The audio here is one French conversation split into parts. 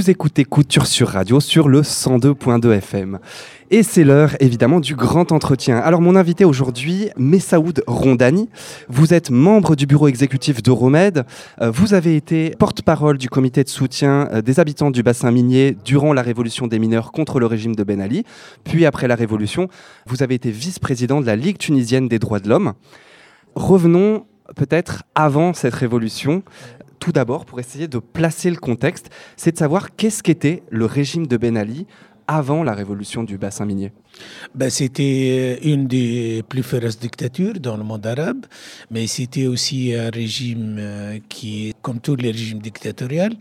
Vous écoutez Couture sur Radio sur le 102.2 FM. Et c'est l'heure évidemment du grand entretien. Alors mon invité aujourd'hui, Messaoud Rondani. Vous êtes membre du bureau exécutif d'Euromed. Euh, vous avez été porte-parole du comité de soutien euh, des habitants du bassin minier durant la révolution des mineurs contre le régime de Ben Ali. Puis après la révolution, vous avez été vice-président de la Ligue tunisienne des droits de l'homme. Revenons peut-être avant cette révolution tout d'abord, pour essayer de placer le contexte, c'est de savoir qu'est-ce qu'était le régime de Ben Ali avant la révolution du bassin minier ben, C'était euh, une des plus féroces dictatures dans le monde arabe, mais c'était aussi un régime euh, qui, comme tous les régimes dictatoriaux,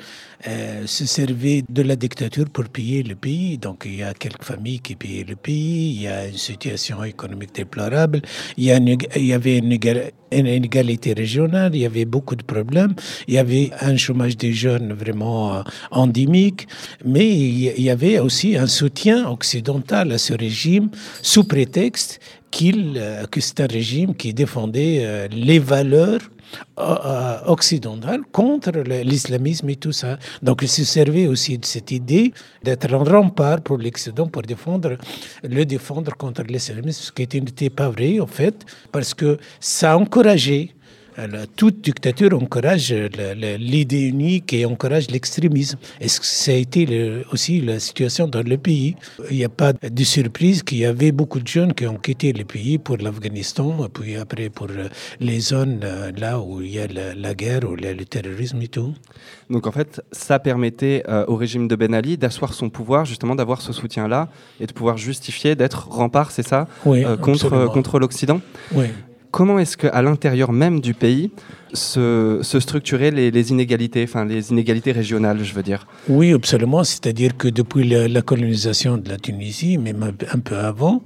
euh, se servait de la dictature pour payer le pays. Donc il y a quelques familles qui payaient le pays, il y a une situation économique déplorable, il y, a il y avait une, une inégalité régionale, il y avait beaucoup de problèmes, il y avait un chômage des jeunes vraiment endémique, mais il y avait aussi un soutien occidental à ce régime sous prétexte qu'il, euh, que c'est un régime qui défendait euh, les valeurs euh, occidentales contre l'islamisme et tout ça. Donc il se servait aussi de cette idée d'être un rempart pour l'Occident pour défendre, le défendre contre l'islamisme, ce qui n'était pas vrai en fait, parce que ça encourageait toute dictature encourage l'idée unique et encourage l'extrémisme. Et ça a été aussi la situation dans le pays? Il n'y a pas de surprise qu'il y avait beaucoup de jeunes qui ont quitté le pays pour l'Afghanistan, puis après pour les zones euh, là où il y a la, guerre ou le, terrorisme et tout. Donc en fait, ça permettait euh, au régime de Ben Ali d'asseoir son pouvoir, justement d'avoir ce soutien-là et de pouvoir justifier d'être rempart, c'est ça, euh, contre, contre l'Occident? Oui comment est-ce qu'à l'intérieur même du pays, se, structurer les, inégalités, enfin les inégalités régionales, je veux dire? Oui, absolument. C'est-à-dire que depuis la, colonisation de la Tunisie, même un peu avant,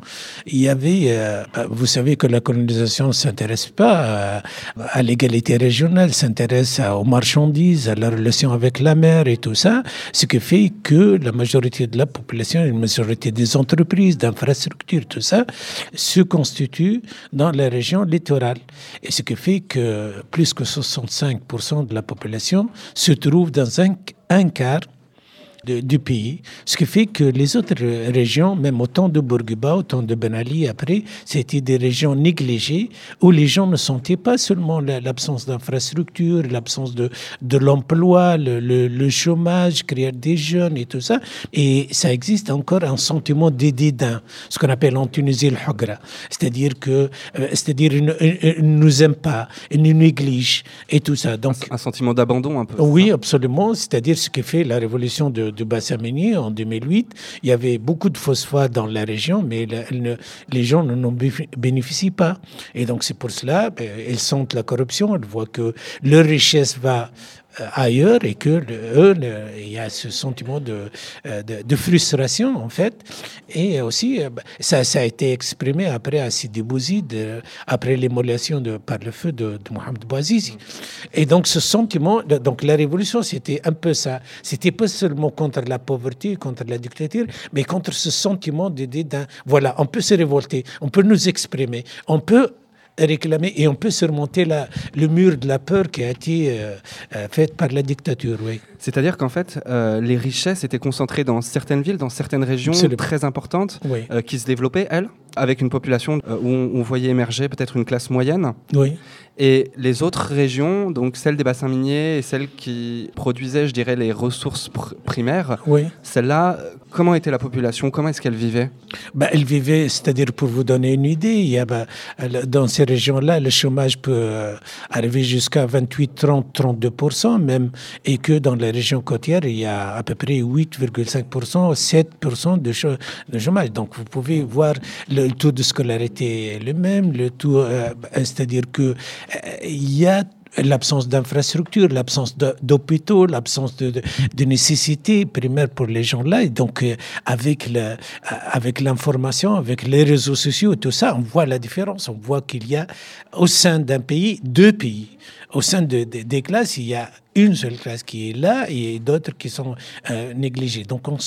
il y avait, euh, vous savez que la colonisation ne s'intéresse pas à, l'égalité régionale, s'intéresse aux marchandises, à la relation avec la mer et tout ça, ce qui fait que la majorité de la population, la majorité des entreprises, d'infrastructures, tout ça, se constitue dans les régions littorales. Et ce qui fait que plus que 65% de la population se trouve dans un, un quart du pays, ce qui fait que les autres régions, même autant de Bourguiba, autant de Ben Ali après, c'était des régions négligées où les gens ne sentaient pas seulement l'absence d'infrastructures, l'absence de, de l'emploi, le, le, chômage, créer des jeunes et tout ça, et ça existe encore un sentiment de dédain, ce qu'on appelle en Tunisie le hugra, c'est-à-dire que, euh, c'est-à-dire ne nous aime pas, ils nous néglige et tout ça. Donc un, sentiment d'abandon un peu. Oui, absolument, c'est-à-dire ce qui fait la révolution de du bassin en 2008. Il y avait beaucoup de phosphate dans la région, mais les gens n'en bénéficient pas. Et donc c'est pour cela, ben, elles sentent la corruption, elles voient que leur richesse va ailleurs et que eux, il y a ce sentiment de, euh, de, frustration en fait. Et aussi, euh, bah, ça, ça a été exprimé après à Sidi Bouzid, après l'émolation de, par le feu de, de Mohamed Bouazizi. Et donc ce sentiment, donc la révolution, c'était un peu ça. C'était pas seulement contre la pauvreté, contre la dictature, mais contre ce sentiment d'idée d'un, voilà, on peut se révolter, on peut nous exprimer, on peut réclamer et on peut surmonter la, le mur de la peur qui a été euh, euh, fait par la dictature. Oui. C'est-à-dire qu'en fait, euh, les richesses étaient concentrées dans certaines villes, dans certaines régions très importantes qui se développaient, elles, avec une population où on, voyait émerger peut-être une classe moyenne. Oui. Et les autres régions, donc celles des bassins miniers et celles qui produisaient, je dirais, les ressources primaires, oui. celles-là, comment était la population? Comment est-ce qu'elle vivait? Bah, Elle vivait, c'est-à-dire pour vous donner une idée, il y a, bah, dans ces régions-là, le chômage peut euh, arriver jusqu'à 28, 30, 32% même, et que dans les régions côtières, il y a à peu près 8,5%, 7% de, de, chômage. Donc vous pouvez voir le taux de scolarité est le même, le taux, euh, c'est-à-dire que il y a l'absence d'infrastructures, l'absence d'hôpitaux, l'absence de, de, nécessités primaires pour les gens là. Et donc, euh, avec, euh, avec l'information, avec les réseaux sociaux, tout ça, on voit la différence. On voit qu'il y a au sein d'un pays deux pays. Au sein des classes, il y a une seule classe qui est là et d'autres qui sont euh, négligées. Donc en,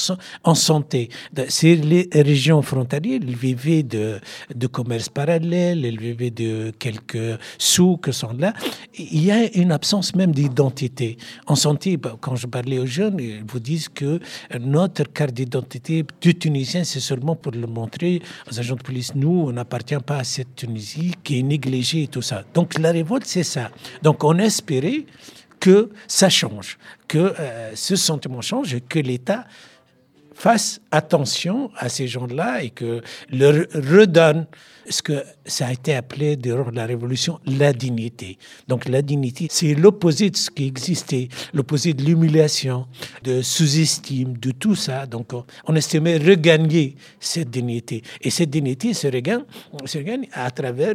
en santé, c'est les régions frontalières, elles vivaient de, de commerce parallèle, elles vivaient de quelques sous que sont là. Il y a une absence même d'identité. En santé, bah, quand je parlais aux jeunes, ils vous disent que notre carte d'identité du Tunisien, c'est seulement pour le montrer aux agents de police. Nous, on n'appartient pas à cette Tunisie qui est négligée et tout ça. Donc la révolte, c'est ça. Donc on espérait que ça change, que euh, ce sentiment change et que l'État fasse attention à ces gens-là et que leur redonne ce que ça a été appelé durant la Révolution la dignité. Donc la dignité, c'est l'opposé de ce qui existait, l'opposé de l'humiliation, de sous-estime, de tout ça. Donc on, estimait regagner cette dignité. Et cette dignité se regagne, se regagne à travers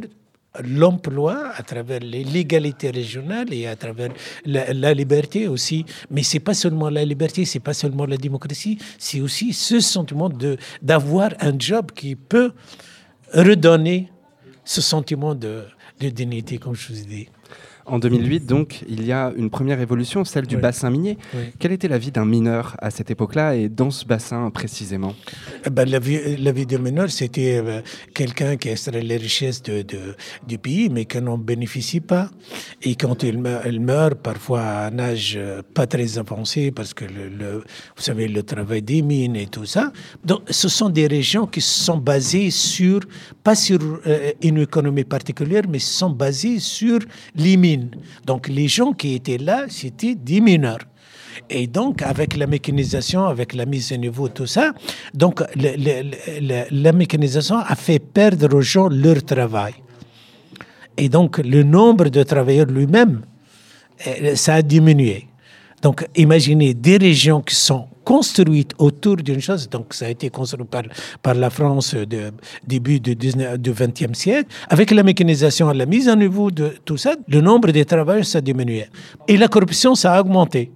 l'emploi à travers l'égalité régionale et à travers la, liberté aussi. Mais c'est pas seulement la liberté, c'est pas seulement la démocratie, c'est aussi ce sentiment d'avoir un job qui peut redonner ce sentiment de, de dignité, comme je vous ai dit. En 2008, donc, il y a une première évolution, celle du bassin minier. Quelle était la vie d'un mineur à cette époque-là et dans ce bassin précisément? Eh ben, la, vie, la vie d'un mineur, c'était euh, quelqu'un qui extrait les richesses de, du pays, mais qui n'en bénéficie pas. Et quand il meurt, il meurt, parfois à un âge euh, pas très avancé, parce que, le, vous savez, le travail des mines et tout ça. Donc, ce sont des régions qui sont basées sur, pas sur euh, une économie particulière, mais sont basées sur les mines. Donc les gens qui étaient là, c'était des mineurs. Et donc, avec la mécanisation, avec la mise à niveau, tout ça, donc la mécanisation a fait perdre aux gens leur travail. Et donc, le nombre de travailleurs lui-même, euh, ça a diminué. Donc, imaginez des régions qui sont construite autour d'une chose. Donc, ça a été construit par, la France de début du, 19, du 20e siècle. Avec la mécanisation la mise en niveau de tout ça, le nombre de travailleurs, ça diminué. Et la corruption, ça a augmenté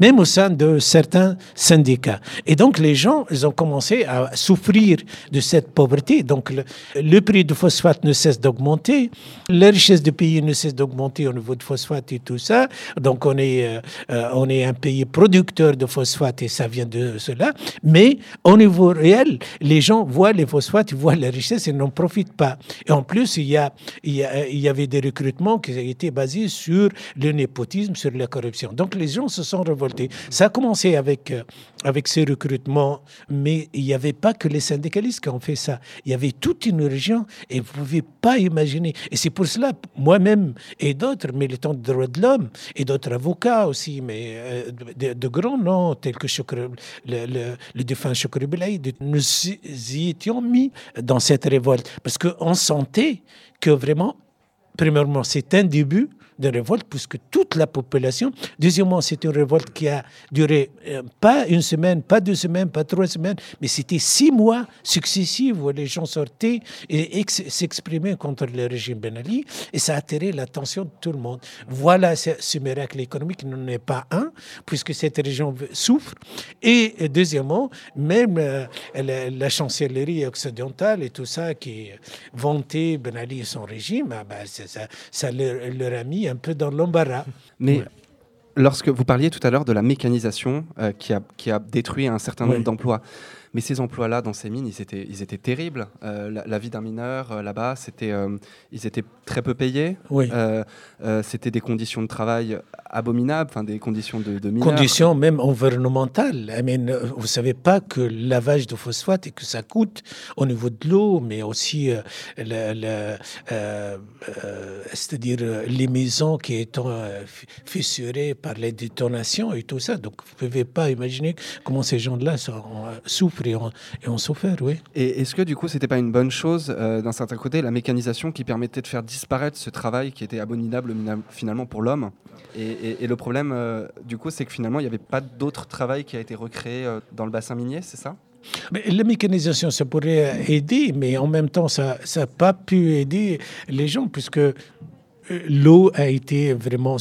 même au sein de certains syndicats. Et donc les gens, ils ont commencé à souffrir de cette pauvreté. Donc le, prix du phosphate ne cesse d'augmenter, la richesse du pays ne cesse d'augmenter au niveau de phosphate et tout ça. Donc on est, euh, euh, on est un pays producteur de phosphate et ça vient de cela. Mais au niveau réel, les gens voient les phosphates, ils voient la richesse et n'en profitent pas. Et en plus, il y, a, il y, il y avait des recrutements qui étaient basés sur le népotisme, sur la corruption. Donc les gens se sont ça a commencé avec, euh, avec ces recrutements, mais il n'y avait pas que les syndicalistes qui ont fait ça. Il y avait toute une région et vous ne pouvez pas imaginer. Et c'est pour cela, moi-même et d'autres militants de droits de l'homme et d'autres avocats aussi, mais euh, de, grands noms tels que le, défunt Chokri nous y étions mis dans cette révolte parce qu'on sentait que vraiment, premièrement, c'est un début de révolte, puisque toute la population. Deuxièmement, c'est une révolte qui a duré euh, pas une semaine, pas deux semaines, pas trois semaines, mais c'était six mois successifs où les gens sortaient et s'exprimaient contre le régime Ben Ali, et ça a attiré l'attention de tout le monde. Voilà ce, miracle économique n'en est pas un, puisque cette région souffre. Et deuxièmement, même euh, la, chancellerie occidentale et tout ça qui vantait Ben Ali et son régime, ah ben, ça, leur a mis un peu dans l'embarras. Mais lorsque vous parliez tout à l'heure de la mécanisation euh, qui, a, qui, a, détruit un certain nombre d'emplois, mais ces emplois-là dans ces mines, ils étaient, ils étaient terribles. Euh, la, vie d'un mineur euh, là-bas, c'était, ils étaient très peu payés. Oui. c'était des conditions de travail abominables, enfin des conditions de, de mineurs. Conditions même environnementales. I mean, vous savez pas que le lavage de phosphate et que ça coûte au niveau de l'eau, mais aussi c'est-à-dire les maisons qui étant fissurées par les détonations et tout ça. Donc, vous pouvez pas imaginer comment ces gens-là euh, souffrent et ont, et souffert, oui. Et est-ce que, du coup, c'était pas une bonne chose, euh, d'un certain côté, la mécanisation qui permettait de faire disparaître ce travail qui était abominable finalement pour l'homme? Et, le problème, euh, du coup, c'est que finalement, il n'y avait pas d'autre travail qui a été recréé dans le bassin minier, c'est ça? Mais la mécanisation, ça pourrait aider, mais en même temps, ça n'a pas pu aider les gens, puisque l'eau a été vraiment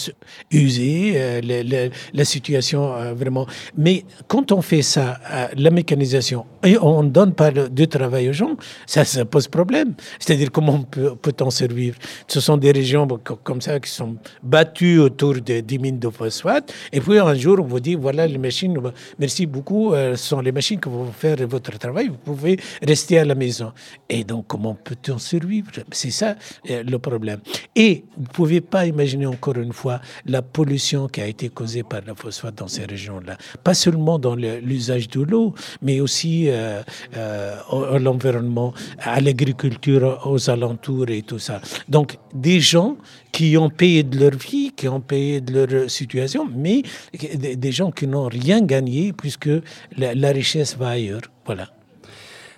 usée, euh, la, situation euh, vraiment. Mais quand on fait ça, euh, la mécanisation, et on ne donne pas de travail aux gens, ça, pose problème. C'est-à-dire comment peut-on survivre? Ce sont des régions comme ça qui sont battues autour de, des mines de phosphate, et puis un jour on vous dit voilà les machines, merci beaucoup, ce sont les machines qui vont faire votre travail, vous pouvez rester à la maison. Et donc comment peut-on survivre? C'est ça le problème. Et vous ne pouvez pas imaginer encore une fois la pollution qui a été causée par la phosphate dans ces régions-là. Pas seulement dans l'usage de l'eau, mais aussi euh, euh, à l'environnement, à l'agriculture, aux alentours et tout ça. Donc, des gens qui ont payé de leur vie, qui ont payé de leur situation, mais des gens qui n'ont rien gagné puisque la, la richesse va ailleurs. Voilà.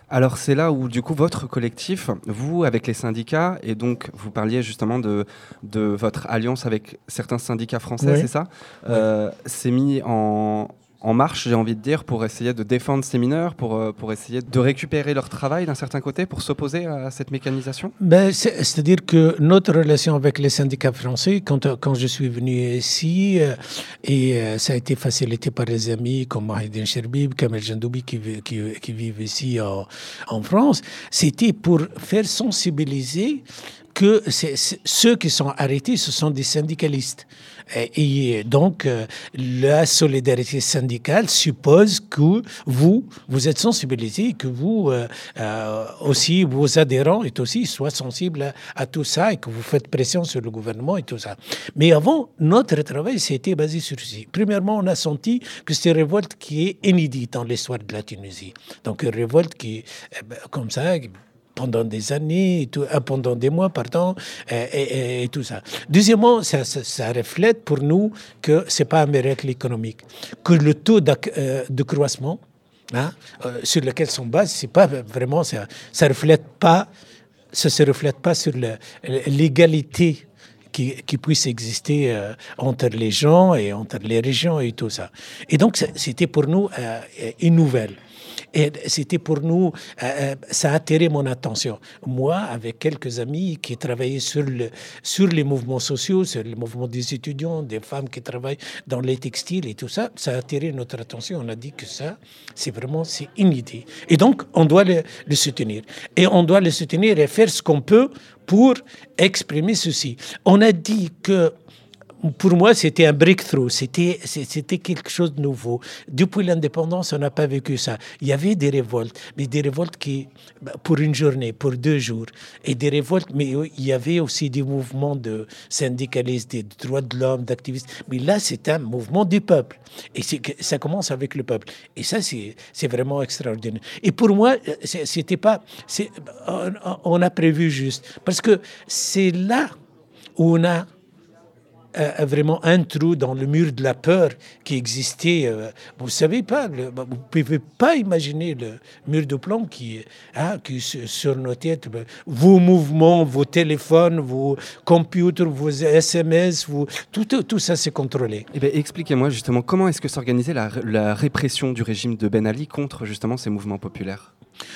Alors c'est là où du coup votre collectif, vous avec les syndicats, et donc vous parliez justement de, de votre alliance avec certains syndicats français, c'est ça? Euh, C'est mis en, en marche, j'ai envie de dire, pour essayer de défendre ces mineurs, pour, euh, pour essayer de récupérer leur travail d'un certain côté, pour s'opposer à cette mécanisation? Ben, C'est-à-dire que notre relation avec les syndicats français, quand, quand je suis venu ici, euh, et euh, ça a été facilité par des amis comme Mahidine Sherbib, Kamel Jandoubi qui, qui, qui vivent ici en, en France, c'était pour faire sensibiliser que ceux qui sont arrêtés, ce sont des syndicalistes. Et, donc, euh, la solidarité syndicale suppose que vous, vous êtes sensibilisés, que vous euh, euh, aussi, vos adhérents et aussi soient sensibles à, tout ça et que vous faites pression sur le gouvernement et tout ça. Mais avant, notre travail s'était basé sur ceci. Premièrement, on a senti que c'est une révolte qui est inédite dans l'histoire de la Tunisie. Donc, une révolte qui, eh ben, comme ça, pendant des années, et tout, euh, pendant des mois, pardon, et, tout ça. Deuxièmement, ça, reflète pour nous que c'est pas un miracle économique, que le taux euh, de croissance hein, euh, sur lequel sont base, c'est pas vraiment, ça, ça reflète pas, ça se reflète pas sur l'égalité qui, puisse exister entre les gens et entre les régions et tout ça. Et donc, c'était pour nous une nouvelle. Et c'était pour nous, euh, euh, ça a attiré mon attention. Moi, avec quelques amis qui travaillaient sur, le, sur les mouvements sociaux, sur le mouvement des étudiants, des femmes qui travaillent dans les textiles et tout ça, ça a attiré notre attention. On a dit que ça, c'est vraiment c'est idée. Et donc, on doit le soutenir. Et on doit le soutenir et faire ce qu'on peut pour exprimer ceci. On a dit que pour moi, c'était un breakthrough, c'était, c'était quelque chose de nouveau. Depuis l'indépendance, on n'a pas vécu ça. Il y avait des révoltes, mais des révoltes qui, bah, pour une journée, pour deux jours, et des révoltes, mais il y avait aussi des mouvements de syndicalistes, des droits de l'homme, d'activistes. Mais là, c'est un mouvement du peuple. Et ça commence avec le peuple. Et ça, c'est, c'est vraiment extraordinaire. Et pour moi, c'était pas, on, on a prévu juste, parce que c'est là où on a a vraiment un trou dans le mur de la peur qui existait. Euh, vous savez pas, bah, vous pouvez pas imaginer le mur de plomb qui, hein, qui sur nos têtes, bah, vos mouvements, vos téléphones, vos computers, vos SMS, tout, tout ça c'est contrôlé. Eh ben, expliquez-moi justement comment est-ce que s'organisait la, la répression du régime de Ben Ali contre justement ces mouvements populaires?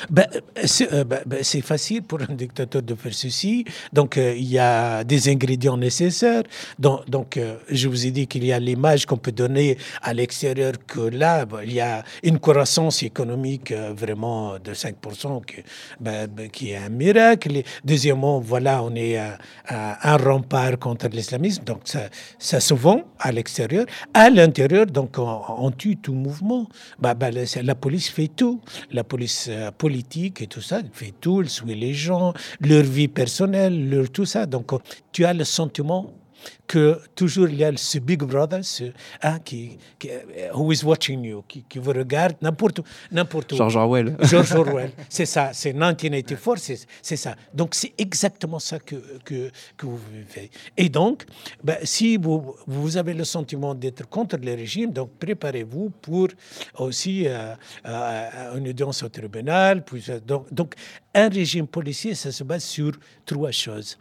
Ben, euh, ben, ben, c'est facile pour un dictateur de faire ceci. Donc, euh, il y a des ingrédients nécessaires. Donc, euh, je vous ai dit qu'il y a l'image qu'on peut donner à l'extérieur que là, il y a une croissance économique vraiment de 5%, qui, qui est un miracle. deuxièmement, voilà, on est un, rempart contre l'islamisme. Donc, ça, ça se vend à l'extérieur. À l'intérieur, donc, on, tue tout mouvement. la police fait tout. La police politique et tout ça, il fait tout, il suit les gens, leur vie personnelle, leur tout ça. Donc, tu as le sentiment que toujours il y a ce Big Brother ce, hein, qui, qui, who is watching you, qui, qui vous regarde n'importe où. N'importe où. George Orwell. George Orwell, c'est ça, c'est 1984, c'est ça. Donc c'est exactement ça que, que, que, vous vivez. Et donc, ben, si vous, vous avez le sentiment d'être contre le régime, donc préparez-vous pour aussi euh, euh, une audience au tribunal. Puis, euh, donc, donc un régime policier, ça se base sur trois choses.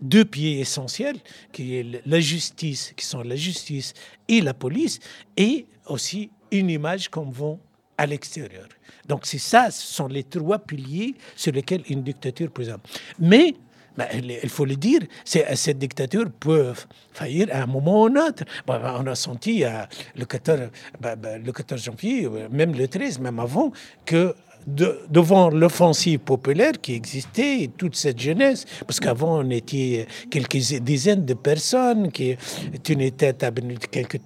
Deux pieds essentiels, qui est la justice, qui sont la justice et la police, et aussi une image qu'on vend à l'extérieur. Donc c'est ça, ce sont les trois piliers sur lesquels une dictature présente. Mais ben, il faut le dire, cette dictature peut faillir à un moment ou un autre. on a senti euh, le 14, ben, ben, le 14 janvier, même le 13, même avant, que devant l'offensive populaire qui existait, et toute cette jeunesse, parce qu'avant on était quelques dizaines de personnes qui tenaient tête à quelques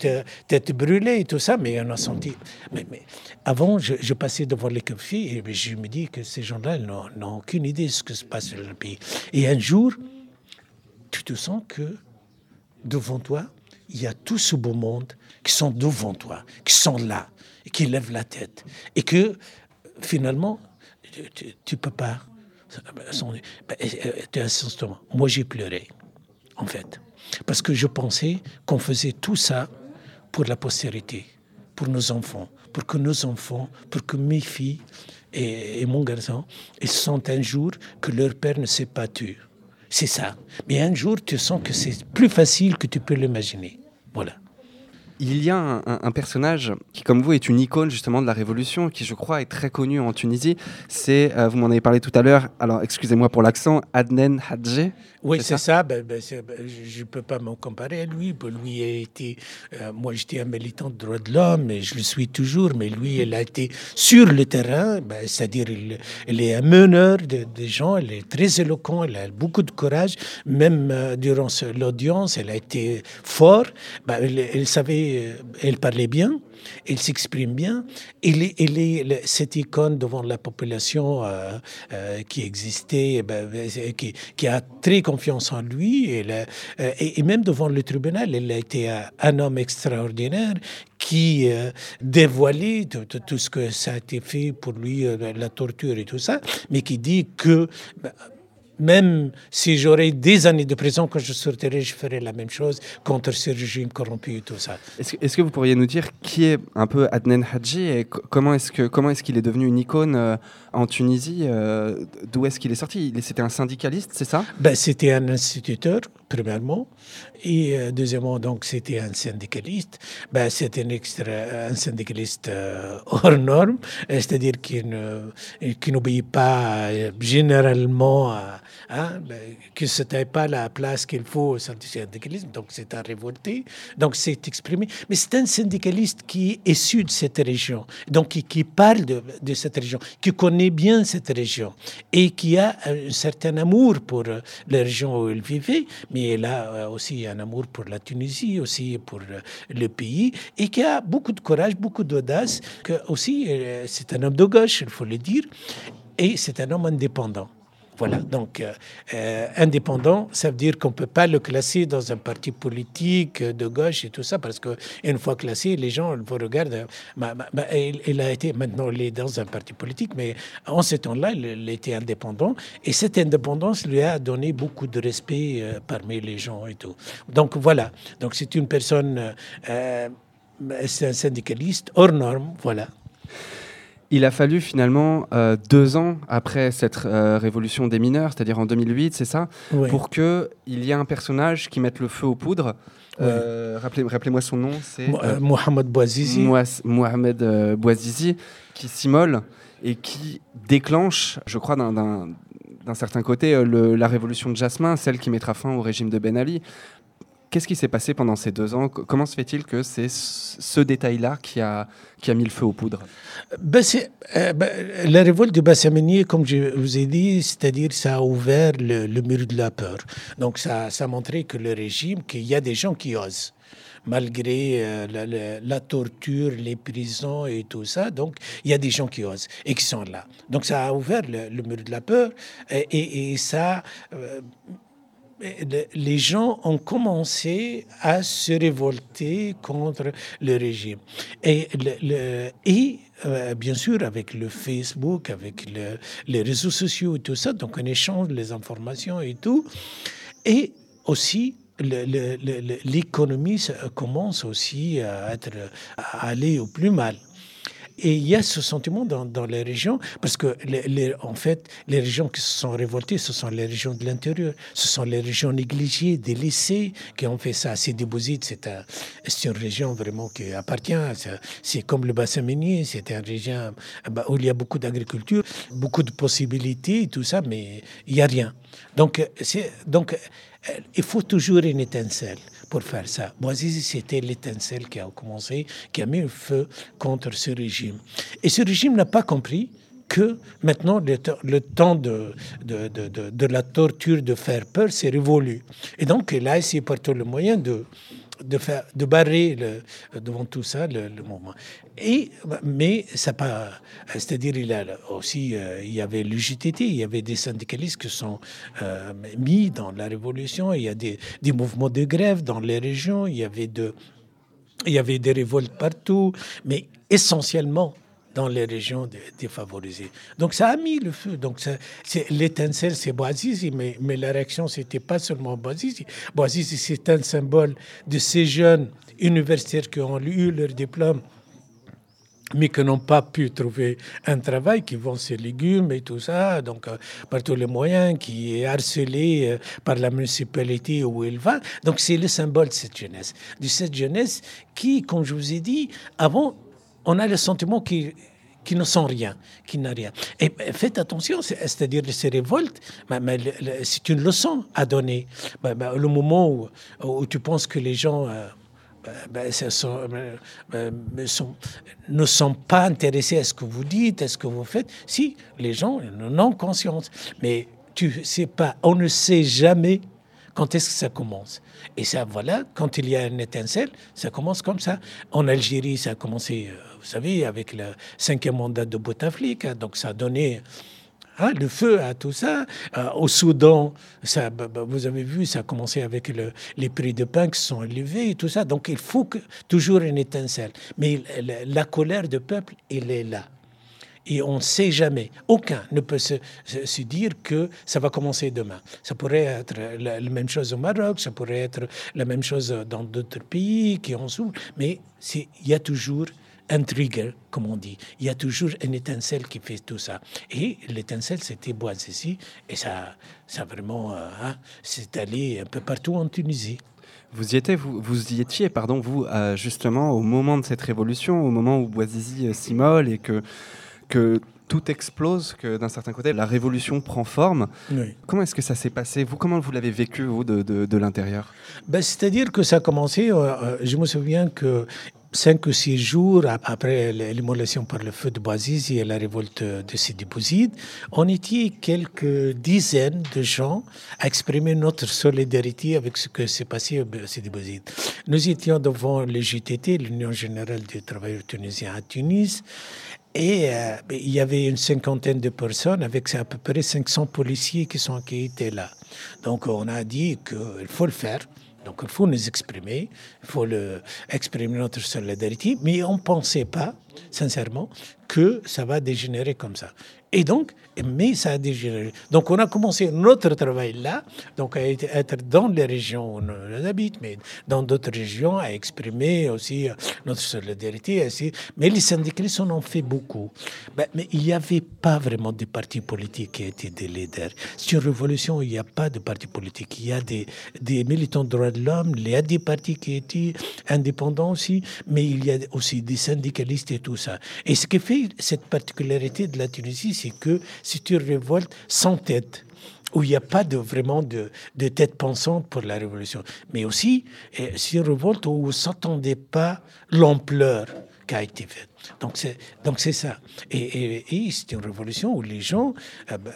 têtes brûlées et tout ça, mais on a senti. Mais, avant, je, passais devant les cafés et je me dis que ces gens-là n'ont aucune idée de ce qui se passe dans le pays. Et un jour, tu te sens que devant toi, il y a tout ce beau monde qui sont devant toi, qui sont là, qui lèvent la tête, et que finalement, tu ne peux pas. Moi, j'ai pleuré, en fait. Parce que je pensais qu'on faisait tout ça pour la postérité, pour nos enfants, pour que nos enfants, pour que mes filles et, mon garçon, ils sentent un jour que leur père ne s'est pas tué. C'est ça. Mais un jour, tu sens que c'est plus facile que tu peux l'imaginer. Voilà. Il y a un, personnage qui, comme vous, est une icône justement de la Révolution, qui je crois est très connu en Tunisie. C'est, euh, vous m'en avez parlé tout à l'heure, alors excusez-moi pour l'accent, Adnen Hadje. Oui, c'est ça. Ben, ben, ben, je ne peux pas me comparer à lui. Lui a été, euh, moi j'étais un militant de droits de l'homme et je le suis toujours, mais lui, il a été sur le terrain, c'est-à-dire il, est un meneur de, des gens, il est très éloquent, il a beaucoup de courage. Même euh, durant l'audience, il a été fort. il savait elle euh, parlait bien, elle s'exprime bien. Elle est, cette icône devant la population euh, euh, qui existait, eh ben, qui, a très confiance en lui. Et, et, même devant le tribunal, elle a été un, homme extraordinaire qui dévoilait tout, ce que ça a été fait pour lui, la torture et tout ça, mais qui dit que ben, même si j'aurais des années de prison, quand je sortirai, je ferai la même chose contre ce régime corrompu et tout ça. Est-ce que, vous pourriez nous dire qui est un peu Adnan Hadji et comment est-ce qu'il est, qu'il est devenu une icône euh, en Tunisie euh, D'où est-ce qu'il est sorti? C'était un syndicaliste, c'est ça? Ben, C'était un instituteur, premièrement. Et euh, deuxièmement, donc, c'était un syndicaliste. Ben, c'était un, syndicaliste hors norme, c'est-à-dire qui n'obéit pas généralement à hein, que ce n'était pas la place qu'il faut au syndicalisme, donc c'est un révolté, donc c'est exprimé. Mais c'est un syndicaliste qui est issu de cette région, donc qui, parle de, cette région, qui connaît bien cette région et qui a un certain amour pour la région où il vivait, mais il a euh, aussi un amour pour la Tunisie, aussi pour le pays, et qui a beaucoup de courage, beaucoup d'audace, que aussi euh, c'est un homme de gauche, il faut le dire, et c'est un homme indépendant. Voilà, donc euh, euh, indépendant, ça veut dire qu'on ne peut pas le classer dans un parti politique de gauche et tout ça, parce qu'une fois classé, les gens vous regardent. Bah, bah, bah, il, a été, maintenant, il est dans un parti politique, mais en ce temps-là, il, était indépendant, et cette indépendance lui a donné beaucoup de respect euh, parmi les gens et tout. Donc voilà, donc c'est une personne, c'est un syndicaliste hors norme, voilà. Il a fallu finalement euh, deux ans après cette euh, révolution des mineurs, c'est-à-dire en 2008, c'est ça, pour qu'il y ait un personnage qui mette le feu aux poudres. Euh, rappelez-moi son nom, c'est Mohamed Bouazizi. Mohamed Bouazizi, qui s'immole et qui déclenche, je crois, d'un certain côté, la révolution de Jasmin, celle qui mettra fin au régime de Ben Ali. Qu'est-ce qui s'est passé pendant ces deux ans? Comment se fait-il que c'est ce détail-là qui a, qui a mis le feu aux poudres? Ben euh, ben, La révolte de Bassamenier, comme je vous ai dit, c'est-à-dire ça a ouvert le, mur de la peur. Donc ça, ça a montré que le régime, qu'il y a des gens qui osent malgré euh, la, torture, les prisons et tout ça. Donc, il y a des gens qui osent et qui sont là. Donc, ça a ouvert le, mur de la peur et, et, ça, euh, les gens ont commencé à se révolter contre le régime. Et, et euh, bien sûr, avec le Facebook, avec les réseaux sociaux et tout ça, donc on échange les informations et tout. Et aussi, l'économie commence aussi à, être, à aller au plus mal. Et il y a ce sentiment dans, les régions, parce que les, en fait, les régions qui se sont révoltées, ce sont les régions de l'intérieur, ce sont les régions négligées, délaissées, qui ont fait ça. C'est Bouzid, c'est un, une région vraiment qui appartient, c'est comme le bassin minier, c'est une région bah, où il y a beaucoup d'agriculture, beaucoup de possibilités, tout ça, mais il n'y a rien. Donc, donc, il faut toujours une étincelle pour faire ça. Bouazizi, c'était l'étincelle qui a commencé, qui a mis le feu contre ce régime. Et ce régime n'a pas compris que maintenant le, temps de, de, de, de, la torture, de faire peur, c'est révolu. Et donc il a essayé par tous les moyens de, de, faire, de barrer le, devant tout ça le, mouvement. Et, mais ça pas, c'est-à-dire il a aussi, euh, il y avait l'UJTT, il y avait des syndicalistes qui sont euh, mis dans la révolution, il y a des, des, mouvements de grève dans les régions, il y avait de, il y avait des révoltes partout, mais essentiellement dans les régions défavorisées. Donc ça a mis le feu. Donc l'étincelle, c'est Boazizi, mais, la réaction, c'était pas seulement Boazizi. Boazizi, c'est un symbole de ces jeunes universitaires qui ont eu leur diplôme mais qui n'ont pas pu trouver un travail, qui vendent ses légumes et tout ça, donc euh, par tous les moyens, qui est harcelé euh, par la municipalité où il va. Donc c'est le symbole de cette jeunesse, de cette jeunesse qui, comme je vous ai dit, avant on a le sentiment qui qui ne sont rien, qui n'a rien. Et faites attention, c'est-à-dire ces révoltes, c'est une leçon à donner. le moment où, tu penses que les gens euh, ne sont pas intéressés à ce que vous dites, à ce que vous faites, si les gens en ont conscience. Mais tu sais pas, on ne sait jamais quand est-ce que ça commence? Et ça, voilà, quand il y a une étincelle, ça commence comme ça. En Algérie, ça a commencé, euh, vous savez, avec le cinquième mandat de Bouteflika, donc ça a donné hein, le feu à tout ça. Euh, au Soudan, bah, bah, vous avez vu, ça a commencé avec le, les prix de pain qui sont élevés et tout ça. Donc il faut toujours une étincelle. Mais la, la colère du peuple, elle est là. Et on ne sait jamais. Aucun ne peut se, dire que ça va commencer demain. Ça pourrait être la, même chose au Maroc, ça pourrait être la même chose dans d'autres pays qui en souffrent, mais il y a toujours un trigger, comme on dit. Il y a toujours une étincelle qui fait tout ça. Et l'étincelle, c'était ici, et ça, ça vraiment euh, hein, c'est allé un peu partout en Tunisie. Vous y étiez, vous, y étiez, pardon, vous, euh, justement, au moment de cette révolution, au moment où Boisizi euh, s'immole et que que tout explose, que d'un certain côté, la révolution prend forme. Comment est-ce que ça s'est passé Vous, comment vous l'avez vécu, vous, de, de, l'intérieur? Ben, C'est-à-dire que ça a commencé, euh, euh, je me souviens que cinq ou six jours après l'immolation par le feu de Boazizi et la révolte de Sidi Bouzid, on était quelques dizaines de gens à exprimer notre solidarité avec ce que s'est passé à Sidi Bouzid. Nous étions devant le JTT, l'Union générale des travailleurs tunisiens à Tunis, et euh, il y avait une cinquantaine de personnes avec à peu près 500 policiers qui, sont, qui étaient là. Donc on a dit qu'il faut le faire. Donc il faut nous exprimer, il faut exprimer notre solidarité, mais on ne pensait pas, sincèrement, que ça va dégénérer comme ça. Et donc, mais ça a dégénéré. Donc, on a commencé notre travail là, donc à être dans les régions où on habite, mais dans d'autres régions, à exprimer aussi euh, notre solidarité. Mais les syndicalistes en ont fait beaucoup. Ben, mais il n'y avait pas vraiment de partis politiques qui étaient des leaders. C'est une révolution, il n'y a pas de partis politiques. Il y a des, des militants de droits de l'homme, il y a des partis qui étaient indépendants aussi, mais il y a aussi des syndicalistes et tout ça. Et ce qui fait cette particularité de la Tunisie, c'est que c'est une révolte sans tête où il n'y a pas de, vraiment de, de, tête pensante pour la révolution. Mais aussi, eh, c'est une révolte où on ne s'attendait pas l'ampleur qui a été faite. Donc c'est, c'est ça. Et, et, c'est une révolution où les gens, euh, bah,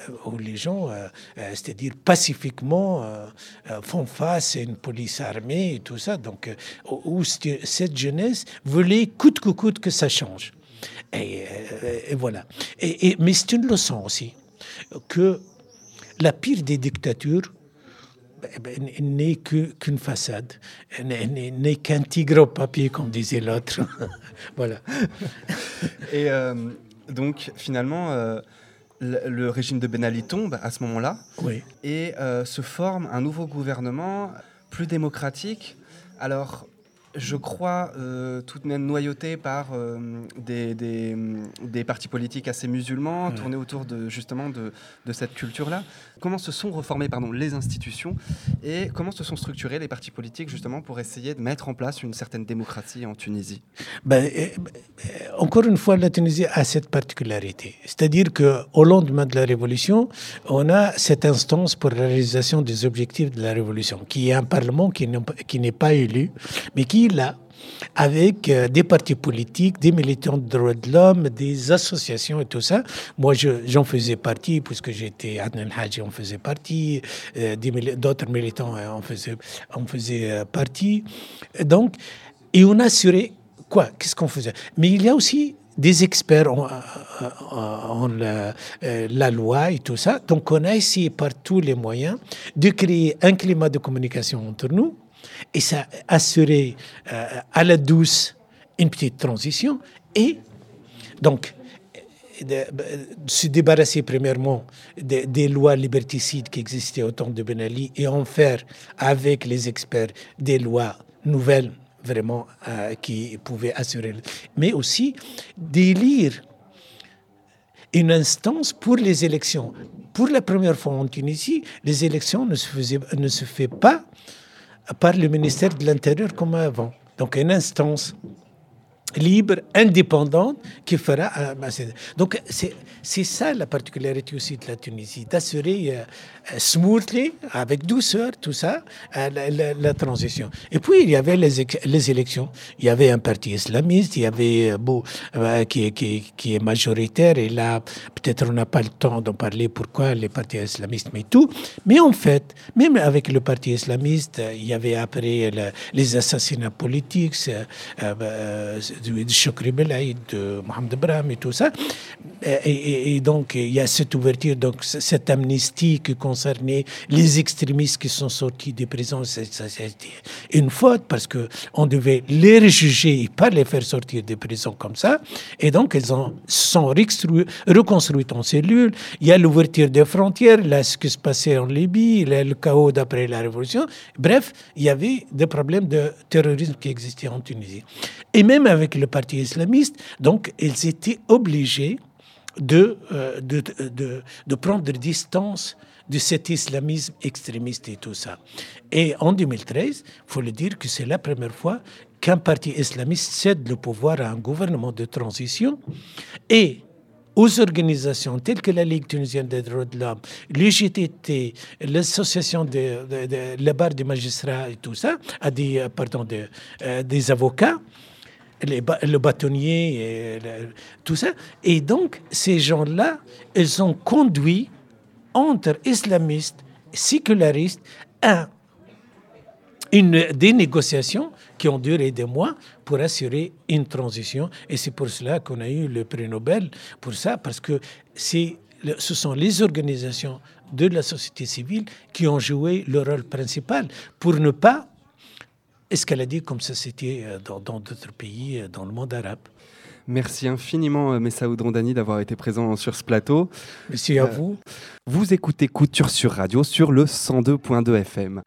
gens euh, euh, c'est-à-dire pacifiquement, font face à une police armée et tout ça. Donc où cette jeunesse voulait coûte que coûte que ça change. Et, voilà. Et, mais c'est une leçon aussi que la pire des dictatures ben, ben, n'est qu'une façade, n'est qu'un tigre au papier, comme disait l'autre. voilà. Et euh, donc, finalement, euh, le, régime de Ben Ali tombe à ce moment-là. Oui. Et euh, se forme un nouveau gouvernement plus démocratique. Alors, je crois, euh, tout de même noyauté par euh, des, des, des, partis politiques assez musulmans, tournés autour de, justement de, de cette culture-là. Comment se sont reformées pardon, les institutions et comment se sont structurés les partis politiques justement pour essayer de mettre en place une certaine démocratie en Tunisie? Ben, eh, Encore une fois, la Tunisie a cette particularité. C'est-à-dire qu'au lendemain de la Révolution, on a cette instance pour la réalisation des objectifs de la Révolution, qui est un Parlement qui n'est pas élu, mais qui là, avec euh, des partis politiques, des militants de droits de l'homme, des associations et tout ça. Moi, j'en faisais partie, puisque j'étais Adnan Haji, on faisait partie, euh, d'autres militants euh, en faisaient, on faisait partie. Donc, et on assurait quoi? Qu'est-ce qu'on faisait? Mais il y a aussi des experts en, en, la, la, loi et tout ça. Donc, on a essayé par tous les moyens de créer un climat de communication entre nous et ça assurait euh, à la douce une petite transition et donc se débarrasser premièrement des, lois liberticides qui existaient au temps de Ben Ali et en faire avec les experts des lois nouvelles vraiment euh, qui pouvaient assurer, mais aussi d'élire une instance pour les élections. Pour la première fois en Tunisie, les élections ne se, faisaient, ne se faisaient pas par le ministère de l'Intérieur comme avant. Donc une instance libre, indépendante, qui fera... Euh, donc c'est ça la particularité aussi de la Tunisie, d'assurer euh, euh, smoothly, avec douceur, tout ça, la, transition. Et puis, il y avait les, les, élections. Il y avait un parti islamiste, il y avait beau, qui, qui, qui, est majoritaire, et là, peut-être on n'a pas le temps d'en parler pourquoi les partis islamistes, mais tout. Mais en fait, même avec le parti islamiste, il y avait après les assassinats politiques Chokri Belaïd, de Mohamed Brahim et tout ça. Et, donc, il y a cette ouverture, donc cette amnistie qui concernait les extrémistes qui sont sortis des prisons. C'était une faute parce qu'on devait les juger et pas les faire sortir des prisons comme ça. Et donc, elles ont, sont reconstruites en cellules. Il y a l'ouverture des frontières, là, ce qui se passait en Libye, le chaos d'après la révolution. Bref, il y avait des problèmes de terrorisme qui existaient en Tunisie. Et même avec le parti islamiste, donc, ils étaient obligés de, euh, de, de, de, prendre distance de cet islamisme extrémiste et tout ça. Et en 2013, il faut le dire que c'est la première fois qu'un parti islamiste cède le pouvoir à un gouvernement de transition et aux organisations telles que la Ligue tunisienne des droits de l'homme, l'UGTT, l'association de, de, la barre des magistrats et tout ça, à des, pardon, euh, des avocats, le bâtonnier, tout ça. Et donc, ces gens-là, ils ont conduit entre islamistes, sécularistes, à une, des négociations qui ont duré des mois pour assurer une transition. Et c'est pour cela qu'on a eu le prix Nobel, pour ça, parce que ce sont les organisations de la société civile qui ont joué le rôle principal pour ne pas escalader comme ça c'était euh, dans d'autres pays euh, dans le monde arabe? Merci infiniment, euh, Messaoud Rondani, d'avoir été présent sur ce plateau. Merci à vous. Vous écoutez Couture sur Radio sur le 102.2 FM.